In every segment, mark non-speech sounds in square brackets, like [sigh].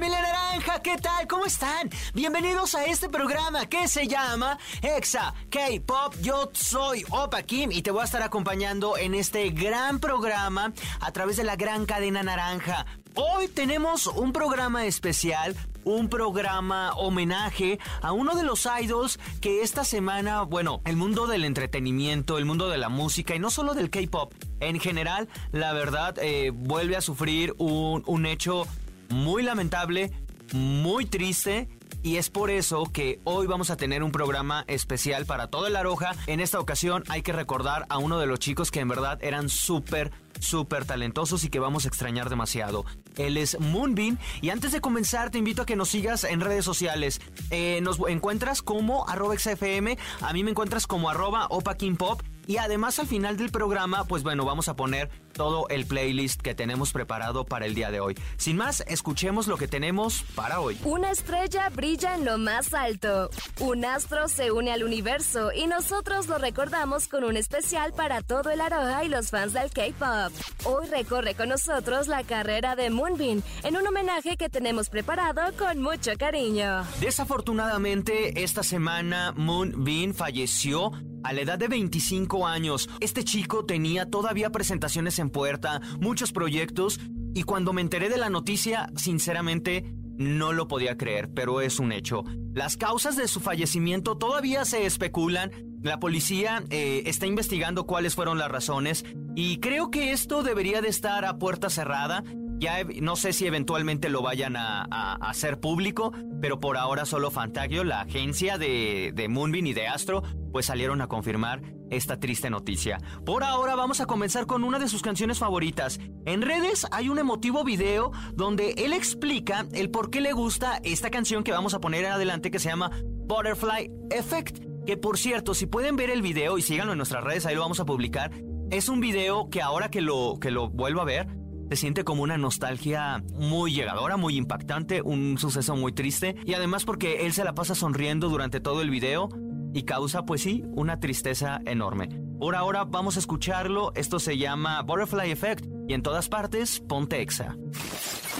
Familia naranja, ¿qué tal? ¿Cómo están? Bienvenidos a este programa que se llama Exa K-Pop. Yo soy Opa Kim y te voy a estar acompañando en este gran programa a través de la gran cadena naranja. Hoy tenemos un programa especial, un programa homenaje a uno de los idols que esta semana, bueno, el mundo del entretenimiento, el mundo de la música y no solo del K-pop, en general, la verdad, eh, vuelve a sufrir un, un hecho muy lamentable, muy triste y es por eso que hoy vamos a tener un programa especial para toda la Aroja. En esta ocasión hay que recordar a uno de los chicos que en verdad eran súper súper talentosos y que vamos a extrañar demasiado. Él es Moonbeam y antes de comenzar te invito a que nos sigas en redes sociales. Eh, nos encuentras como arroba XFM, a mí me encuentras como arroba Opa King Pop y además al final del programa, pues bueno, vamos a poner todo el playlist que tenemos preparado para el día de hoy. Sin más, escuchemos lo que tenemos para hoy. Una estrella brilla en lo más alto. Un astro se une al universo y nosotros lo recordamos con un especial para todo el Aroha y los fans del K-pop. Hoy recorre con nosotros la carrera de Moonbin en un homenaje que tenemos preparado con mucho cariño. Desafortunadamente, esta semana Moonbin falleció a la edad de 25 años, este chico tenía todavía presentaciones en puerta, muchos proyectos, y cuando me enteré de la noticia, sinceramente, no lo podía creer, pero es un hecho. Las causas de su fallecimiento todavía se especulan. La policía eh, está investigando cuáles fueron las razones y creo que esto debería de estar a puerta cerrada. Ya no sé si eventualmente lo vayan a, hacer público, pero por ahora solo Fantagio, la agencia de, de Moonbeam y de Astro, pues salieron a confirmar esta triste noticia. Por ahora vamos a comenzar con una de sus canciones favoritas. En redes hay un emotivo video donde él explica el por qué le gusta esta canción que vamos a poner en adelante que se llama Butterfly Effect. Que por cierto, si pueden ver el video y síganlo en nuestras redes, ahí lo vamos a publicar. Es un video que ahora que lo, que lo vuelvo a ver, se siente como una nostalgia muy llegadora, muy impactante, un suceso muy triste. Y además porque él se la pasa sonriendo durante todo el video y causa, pues sí, una tristeza enorme. Por ahora vamos a escucharlo. Esto se llama Butterfly Effect y en todas partes, ponte Exa.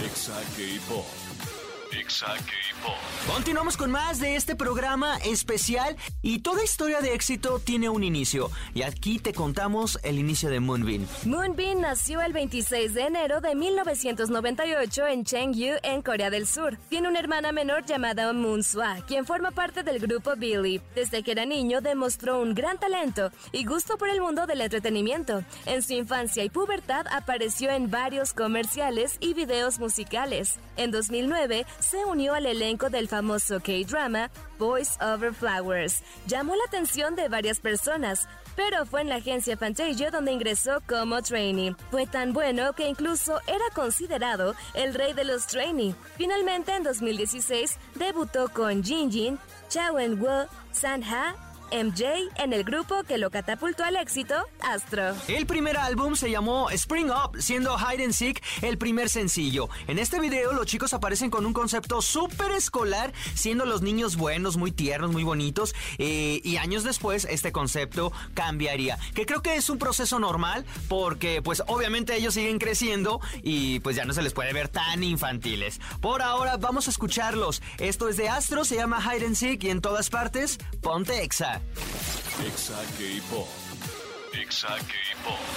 Exa K-Pop. Exa. Continuamos con más de este programa especial y toda historia de éxito tiene un inicio y aquí te contamos el inicio de Moonbin. Moonbin nació el 26 de enero de 1998 en Chengdu, en Corea del Sur. Tiene una hermana menor llamada Moon Sua, quien forma parte del grupo Billy. Desde que era niño demostró un gran talento y gusto por el mundo del entretenimiento. En su infancia y pubertad apareció en varios comerciales y videos musicales. En 2009 se unió al elenco del famoso K-drama Boys Over Flowers. Llamó la atención de varias personas, pero fue en la agencia Fantasia donde ingresó como trainee. Fue tan bueno que incluso era considerado el rey de los trainee. Finalmente, en 2016, debutó con Jin Jin, Chao En-woo, San-ha MJ en el grupo que lo catapultó al éxito, Astro. El primer álbum se llamó Spring Up, siendo Hide and Seek el primer sencillo. En este video los chicos aparecen con un concepto súper escolar, siendo los niños buenos, muy tiernos, muy bonitos. Eh, y años después este concepto cambiaría. Que creo que es un proceso normal porque pues obviamente ellos siguen creciendo y pues ya no se les puede ver tan infantiles. Por ahora vamos a escucharlos. Esto es de Astro, se llama Hide and Seek y en todas partes, ponte Exa. Exa K-Pop. Exa.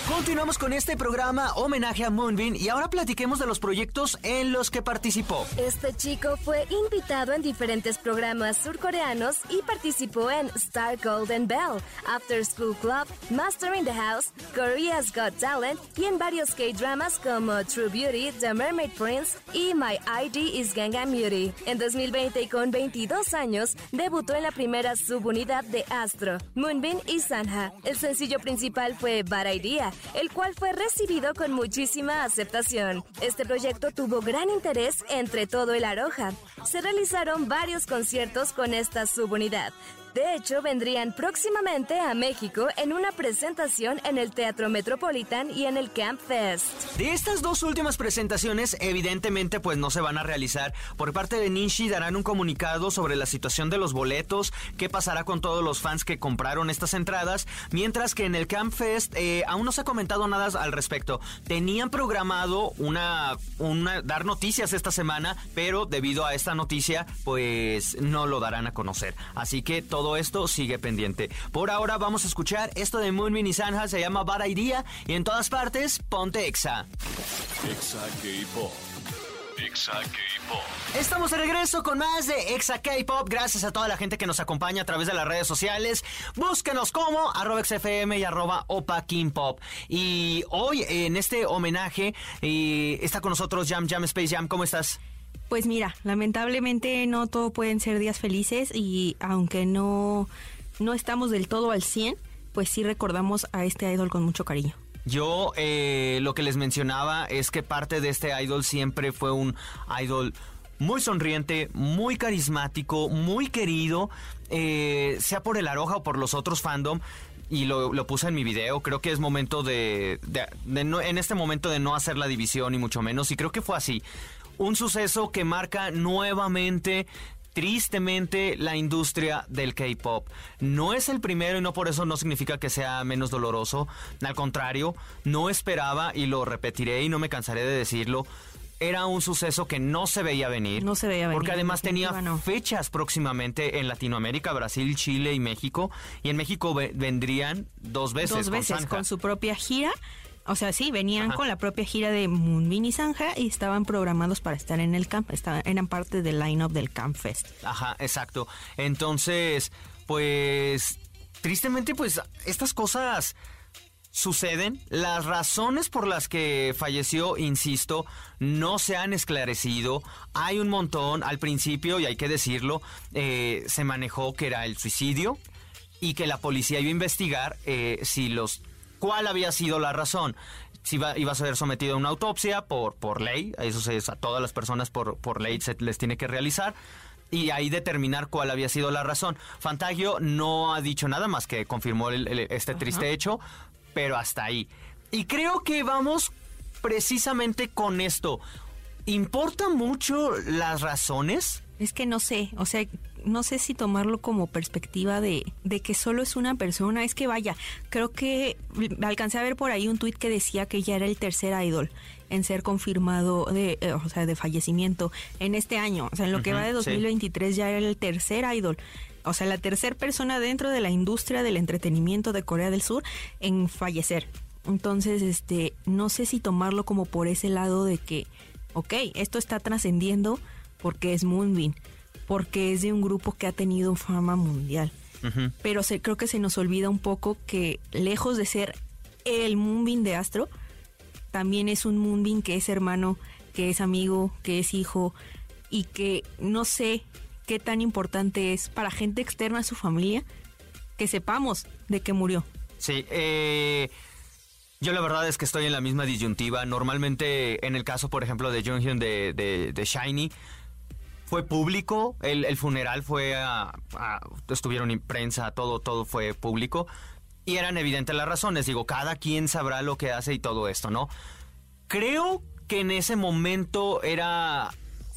Continuamos con este programa homenaje a Moonbin y ahora platiquemos de los proyectos en los que participó. Este chico fue invitado en diferentes programas surcoreanos y participó en Star Golden Bell, After School Club, Master in the House, Korea's Got Talent y en varios K-dramas como True Beauty, The Mermaid Prince y My ID is Gangnam Beauty. En 2020 y con 22 años, debutó en la primera subunidad de Astro, Moonbin y Sanha. El sencillo principal fue Bad Idea, el cual fue recibido con muchísima aceptación. Este proyecto tuvo gran interés entre todo el Aroja. Se realizaron varios conciertos con esta subunidad. De hecho, vendrían próximamente a México en una presentación en el Teatro Metropolitan y en el Camp Fest. De estas dos últimas presentaciones, evidentemente, pues no se van a realizar. Por parte de Ninshi darán un comunicado sobre la situación de los boletos, qué pasará con todos los fans que compraron estas entradas, mientras que en el Camp Fest eh, aún no se ha comentado nada al respecto. Tenían programado una, una dar noticias esta semana, pero debido a esta noticia, pues no lo darán a conocer. Así que todo esto sigue pendiente. Por ahora vamos a escuchar esto de Moonbin y Sanja, se llama Bad Idea, y en todas partes, ponte Exa. Exa K-Pop. Exa K-Pop. Estamos de regreso con más de Exa K-Pop. Gracias a toda la gente que nos acompaña a través de las redes sociales. Búsquenos como arroba XFM y arroba Opa King Pop. Y hoy en este homenaje eh, está con nosotros Jam Jam Space Jam. ¿Cómo estás? Pues mira, lamentablemente no todo pueden ser días felices y aunque no, no estamos del todo al 100, pues sí recordamos a este idol con mucho cariño. Yo eh, lo que les mencionaba es que parte de este idol siempre fue un idol muy sonriente, muy carismático, muy querido, eh, sea por el Aroja o por los otros fandom. Y lo, lo puse en mi video, creo que es momento de, no- en este momento de no hacer la división y mucho menos, y creo que fue así. Un suceso que marca nuevamente tristemente la industria del K-pop. No es el primero y no por eso no significa que sea menos doloroso. Al contrario, no esperaba y lo repetiré y no me cansaré de decirlo. Era un suceso que no se veía venir. No se veía venir, Porque además en tenía no. fechas próximamente en Latinoamérica, Brasil, Chile y México. Y en México ve- vendrían dos veces. Dos veces con su propia gira. O sea, sí, venían Ajá. con la propia gira de Moonbin y Sanja y estaban programados para estar en el camp. Estaban, eran parte del line-up del Camp Fest. Ajá, exacto. Entonces, pues, tristemente, pues, estas cosas suceden. Las razones por las que falleció, insisto, no se han esclarecido. Hay un montón. Al principio, y hay que decirlo, eh, se manejó que era el suicidio y que la policía iba a investigar eh, si los cuál había sido la razón. Si iba, iba a ser sometido a una autopsia por, por ley, eso se, a todas las personas por, por ley se les tiene que realizar. Y ahí determinar cuál había sido la razón. Fantagio no ha dicho nada más que confirmó el- el- este triste hecho, pero hasta ahí. Y creo que vamos precisamente con esto. ¿Importa mucho las razones? Es que no sé, o sea, no sé si tomarlo como perspectiva de, de que solo es una persona. Es que vaya, creo que alcancé a ver por ahí un tuit que decía que ya era el tercer idol en ser confirmado de, eh, o sea, de fallecimiento en este año. O sea, en lo que va de sí. 2023 ya era el tercer idol. O sea, la tercera persona dentro de la industria del entretenimiento de Corea del Sur en fallecer. Entonces, este, no sé si tomarlo como por ese lado de que, ok, esto está trascendiendo porque es Moonbin, porque es de un grupo que ha tenido fama mundial. Pero se, creo que se nos olvida un poco que lejos de ser el Moonbin de Astro, también es un Moonbin que es hermano, que es amigo, que es hijo y que no sé qué tan importante es para gente externa a su familia que sepamos de que murió. Sí, eh, yo la verdad es que estoy en la misma disyuntiva. Normalmente, en el caso, por ejemplo, de Junghyun de, de, de Shiny, fue público, el, el funeral fue a, a- estuvieron en prensa, todo, todo fue público. Y eran evidentes las razones. Digo, cada quien sabrá lo que hace y todo esto, ¿no? Creo que en ese momento era.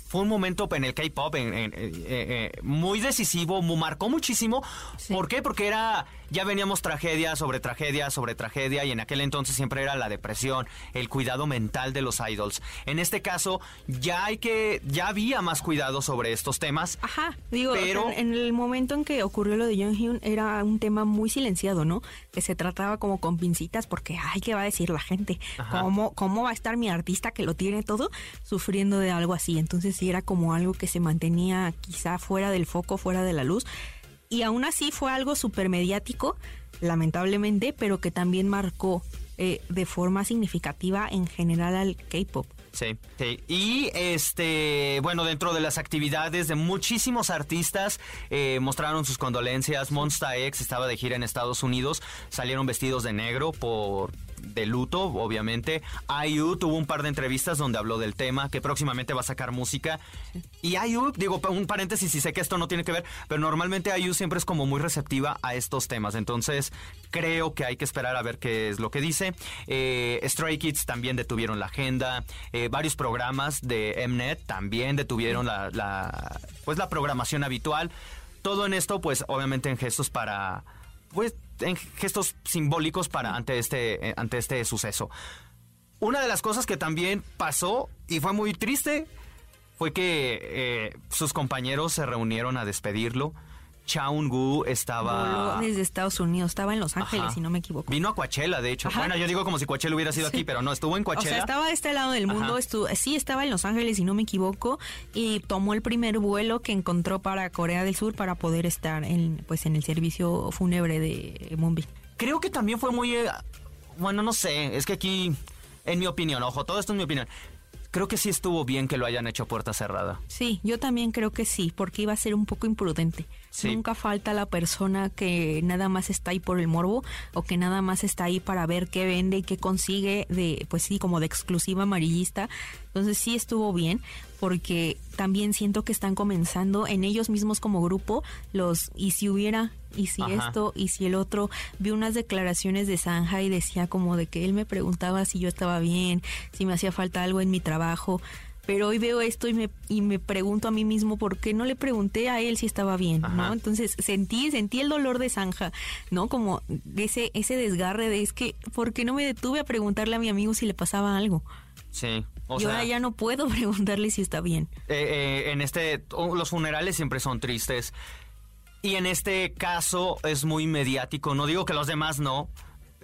Fue un momento en el K-pop en- en- eh, eh, muy decisivo, marcó muchísimo. Sí. ¿Por qué? Porque era. Ya veníamos tragedia sobre tragedia sobre tragedia, y en aquel entonces siempre era la depresión, el cuidado mental de los idols. En este caso, ya hay que. Ya había más cuidado sobre estos temas. Ajá, digo, Pero- en, en el momento en que ocurrió lo de Jonghyun era un tema muy silenciado, ¿no? Que se trataba como con pincitas porque, ay, ¿qué va a decir la gente? Ajá. ¿Cómo, ¿Cómo va a estar mi artista que lo tiene todo sufriendo de algo así? Entonces sí era como algo que se mantenía quizá fuera del foco, fuera de la luz. Y aún así fue algo súper mediático, lamentablemente, pero que también marcó eh, de forma significativa en general al K-pop. Sí, sí. Y este, bueno, dentro de las actividades de muchísimos artistas eh, mostraron sus condolencias. Monsta X estaba de gira en Estados Unidos, salieron vestidos de negro por de luto, obviamente. IU tuvo un par de entrevistas donde habló del tema, que próximamente va a sacar música. Y IU, digo, un paréntesis, y sé que esto no tiene que ver, pero normalmente IU siempre es como muy receptiva a estos temas. entonces creo que hay que esperar a ver qué es lo que dice. Eh, Stray Kids también detuvieron la agenda, eh, varios programas de Mnet también detuvieron la, pues la programación habitual. Todo en esto, pues obviamente en gestos para, pues en gestos simbólicos para ante este, eh, ante este suceso. Una de las cosas que también pasó y fue muy triste fue que sus compañeros se reunieron a despedirlo Chaun Gu estaba... desde Estados Unidos, estaba en Los Ángeles, si no me equivoco. Vino a Coachella, de hecho. Bueno, yo digo como si Coachella hubiera sido aquí, pero no, estuvo en Coachella. O sea, estaba de este lado del mundo, estuvo, sí, estaba en Los Ángeles, si no me equivoco, y tomó el primer vuelo que encontró para Corea del Sur para poder estar en, pues, en el servicio fúnebre de Mumbai. Creo que también fue muy... Eh, bueno, no sé, es que aquí, en mi opinión, ojo, todo esto es mi opinión creo que sí estuvo bien que lo hayan hecho puerta cerrada. Sí, yo también creo que sí, porque iba a ser un poco imprudente. Nunca falta la persona que nada más está ahí por el morbo o que nada más está ahí para ver qué vende y qué consigue de, pues sí, como de exclusiva amarillista. Entonces sí estuvo bien porque también siento que están comenzando en ellos mismos como grupo los y si hubiera y si esto y si el otro vi unas declaraciones de Sanja y decía como de que él me preguntaba si yo estaba bien, si me hacía falta algo en mi trabajo pero hoy veo esto y me, y me pregunto a mí mismo por qué no le pregunté a él si estaba bien, ¿no? Entonces sentí, sentí el dolor de Zanja, ¿no? Como ese, ese desgarre de es que, ¿por qué no me detuve a preguntarle a mi amigo si le pasaba algo? Sí. O Yo ahora ya no puedo [laughs] preguntarle si está bien. Eh, eh, en este, los funerales siempre son tristes. Y en este caso es muy mediático. No digo que los demás no,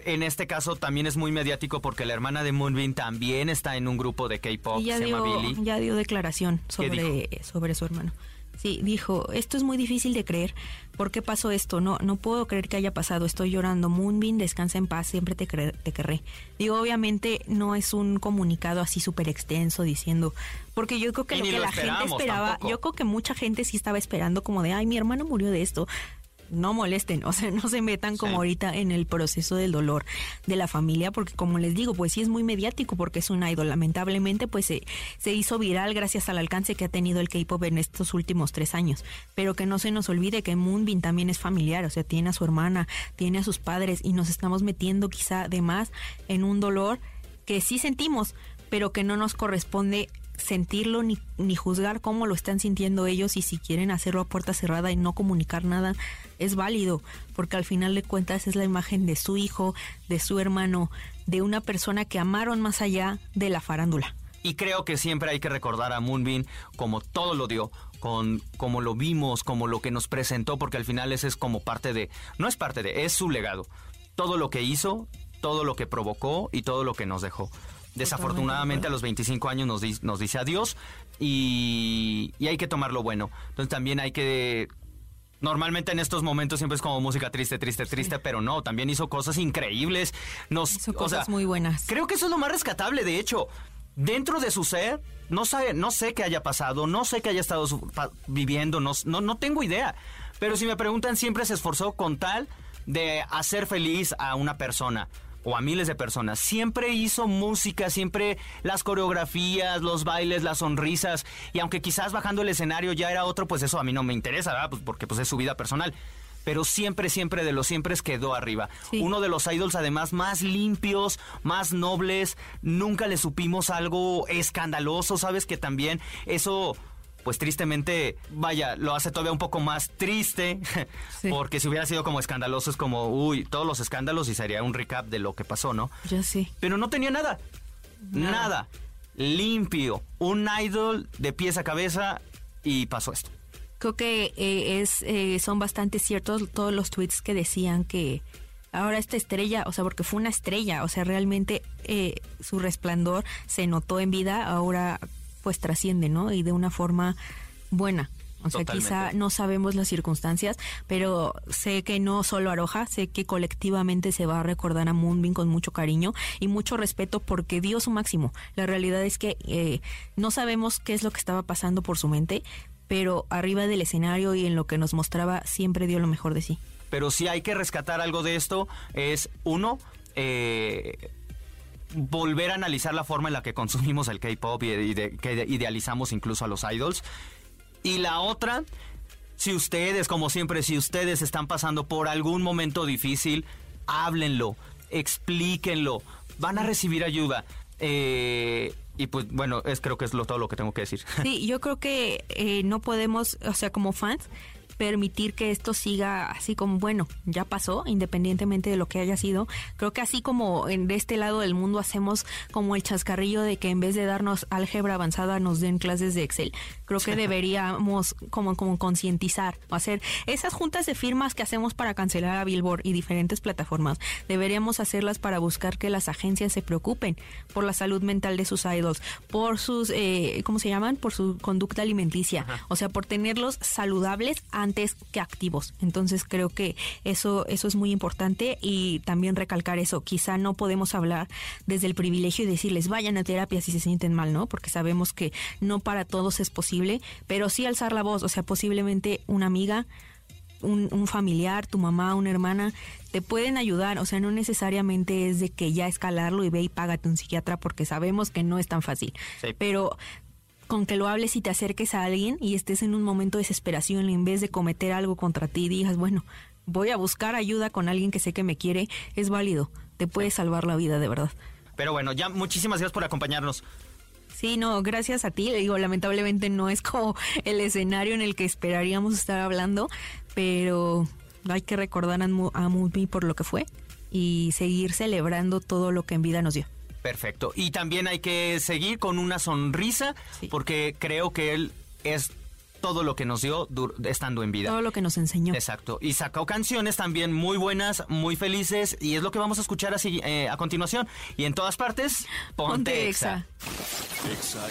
en este caso también es muy mediático porque la hermana de Moonbin también está en un grupo de K-pop, se llama Billy. Ya dio declaración sobre, sobre su hermano. Sí, dijo, esto es muy difícil de creer. ¿Por qué pasó esto? No, no puedo creer que haya pasado. Estoy llorando. Moonbin, descansa en paz. Siempre te, te querré. Digo, obviamente no es un comunicado así súper extenso diciendo, porque yo creo que lo que la gente esperaba, yo creo que mucha gente sí estaba esperando como de, ay, mi hermano murió de esto no molesten, [laughs] o sea, no se metan como ahorita en el proceso del dolor de la familia, porque como les digo, pues sí es muy mediático porque es un idol. Lamentablemente, pues se, se hizo viral gracias al alcance que ha tenido el K-pop en estos últimos tres años. Pero que no se nos olvide que Moonbin también es familiar, o sea, tiene a su hermana, tiene a sus padres y nos estamos metiendo quizá de más en un dolor que sí sentimos, pero que no nos corresponde sentirlo ni, ni juzgar cómo lo están sintiendo ellos y si quieren hacerlo a puerta cerrada y no comunicar nada, es válido, porque al final de cuentas es la imagen de su hijo, de su hermano, de una persona que amaron más allá de la farándula. Y creo que siempre hay que recordar a Moonbin como todo lo dio, con como lo vimos, como lo que nos presentó, porque al final ese es como parte de, no es parte de, es su legado. Todo lo que hizo, todo lo que provocó y todo lo que nos dejó. Desafortunadamente a los 25 años nos, nos dice adiós y, hay que tomar lo bueno. Entonces también hay que normalmente en estos momentos siempre es como música triste, triste, triste, pero no, también hizo cosas increíbles. Nos, hizo cosas muy buenas. Creo que eso es lo más rescatable, de hecho. Dentro de su ser, no, sabe, no sé qué haya pasado, no sé qué haya estado viviendo, no, no, no tengo idea. Pero si me preguntan, siempre se esforzó con tal de hacer feliz a una persona o a miles de personas. Siempre hizo música, siempre las coreografías, los bailes, las sonrisas. Y aunque quizás bajando el escenario ya era otro, pues eso a mí no me interesa, ¿verdad? Pues porque pues es su vida personal. Pero siempre, siempre de los siempre quedó arriba. Uno de los idols además más limpios, más nobles. Nunca le supimos algo escandaloso, ¿sabes? Que también eso pues tristemente, vaya, lo hace todavía un poco más triste, [laughs] porque si hubiera sido como escandaloso es como, uy, todos los escándalos y sería un recap de lo que pasó, ¿no? Ya sí. Pero no tenía nada, nada, limpio, un idol de pies a cabeza y pasó esto. Creo que eh, es, eh, son bastante ciertos todos los tweets que decían que ahora esta estrella, o sea, porque fue una estrella, o sea, realmente eh, su resplandor se notó en vida, ahora pues trasciende, ¿no? Y de una forma buena. O sea, quizá no sabemos las circunstancias, pero sé que no solo Aroja, sé que colectivamente se va a recordar a Moonbin con mucho cariño y mucho respeto porque dio su máximo. La realidad es que eh, no sabemos qué es lo que estaba pasando por su mente, pero arriba del escenario y en lo que nos mostraba siempre dio lo mejor de sí. Pero si hay que rescatar algo de esto es, uno, eh, volver a analizar la forma en la que consumimos el K-pop y, que idealizamos incluso a los idols. Y la otra, si ustedes, como siempre, si ustedes están pasando por algún momento difícil, háblenlo, explíquenlo, van a recibir ayuda. Eh, y pues bueno, es creo que es todo lo que tengo que decir. Sí, yo creo que eh, no podemos, o sea, como fans, permitir que esto siga así como, bueno, ya pasó, independientemente de lo que haya sido. Creo que así como en de este lado del mundo hacemos como el chascarrillo de que en vez de darnos álgebra avanzada nos den clases de Excel. Creo que deberíamos como, como concientizar o hacer esas juntas de firmas que hacemos para cancelar a Billboard y diferentes plataformas. Deberíamos hacerlas para buscar que las agencias se preocupen por la salud mental de sus idols, por sus, eh, ¿cómo se llaman? Por su conducta alimenticia. O sea, por tenerlos saludables antes que activos. Entonces creo que eso, eso es muy importante y también recalcar eso. Quizá no podemos hablar desde el privilegio y decirles vayan a terapia si se sienten mal, ¿no? Porque sabemos que no para todos es posible, pero sí alzar la voz, o sea, posiblemente una amiga, un, familiar, tu mamá, una hermana, te pueden ayudar. O sea, no necesariamente es de que ya escalarlo y ve y págate un psiquiatra porque sabemos que no es tan fácil. Pero con que lo hables y te acerques a alguien y estés en un momento de desesperación en vez de cometer algo contra ti y digas, bueno, voy a buscar ayuda con alguien que sé que me quiere, es válido, te puede salvar la vida de verdad. Pero bueno, ya muchísimas gracias por acompañarnos. Sí, no, gracias a ti. Le digo, lamentablemente no es como el escenario en el que esperaríamos estar hablando, pero hay que recordar a, a por lo que fue y seguir celebrando todo lo que en vida nos dio. Perfecto. Y también hay que seguir con una sonrisa, porque creo que él es todo lo que nos dio estando en vida. Todo lo que nos enseñó. Exacto. Y sacó canciones también muy buenas, muy felices, y es lo que vamos a escuchar así eh, a continuación. Y en todas partes, ponte, exa. Exa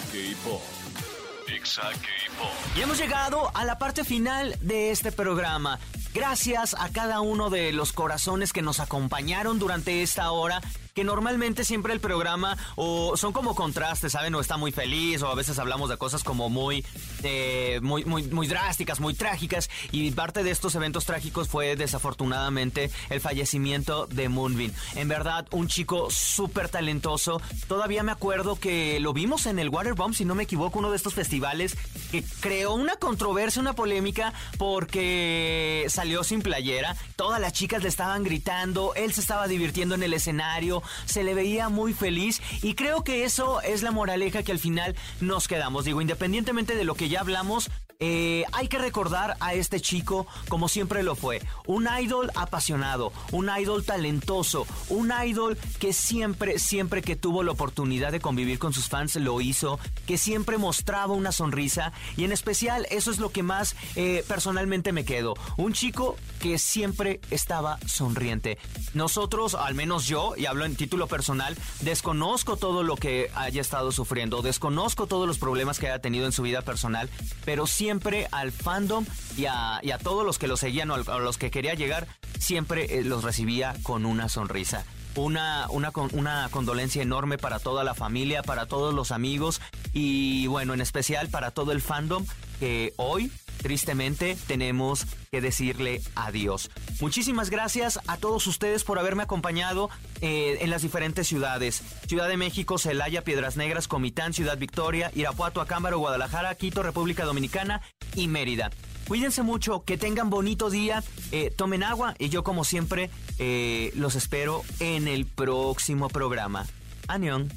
Y hemos llegado a la parte final de este programa. Gracias a cada uno de los corazones que nos acompañaron durante esta hora que normalmente siempre el programa o son como contrastes, ¿saben? O está muy feliz o a veces hablamos de cosas como muy, eh, muy, muy, muy drásticas, muy trágicas y parte de estos eventos trágicos fue desafortunadamente el fallecimiento de Moonbin. En verdad, un chico súper talentoso. Todavía me acuerdo que lo vimos en el Waterbomb, si no me equivoco, uno de estos festivales que creó una controversia, una polémica porque salió sin playera. Todas las chicas le estaban gritando, él se estaba divirtiendo en el escenario, se le veía muy feliz y creo que eso es la moraleja que al final nos quedamos. Digo, independientemente de lo que ya hablamos, eh, hay que recordar a este chico como siempre lo fue. Un idol apasionado, un idol talentoso, un idol que siempre, siempre que tuvo la oportunidad de convivir con sus fans lo hizo, que siempre mostraba una sonrisa y en especial eso es lo que más eh, personalmente me quedo. Un chico que siempre estaba sonriente. Nosotros, al menos yo, y hablo en título personal, desconozco todo lo que haya estado sufriendo, desconozco todos los problemas que haya tenido en su vida personal, pero siempre siempre al fandom y a, todos los que lo seguían o a los que quería llegar, siempre eh, los recibía con una sonrisa. Una, una, una condolencia enorme para toda la familia, para todos los amigos y bueno, en especial para todo el fandom que hoy tristemente tenemos que decirle adiós. Muchísimas gracias a todos ustedes por haberme acompañado eh, en las diferentes ciudades. Ciudad de México, Celaya, Piedras Negras, Comitán, Ciudad Victoria, Irapuato, Acámbaro, Guadalajara, Quito, República Dominicana y Mérida. Cuídense mucho, que tengan bonito día, eh, tomen agua y yo como siempre eh, los espero en el próximo programa. Anión.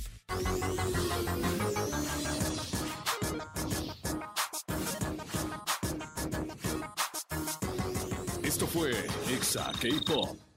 Fue Exa K-Pop.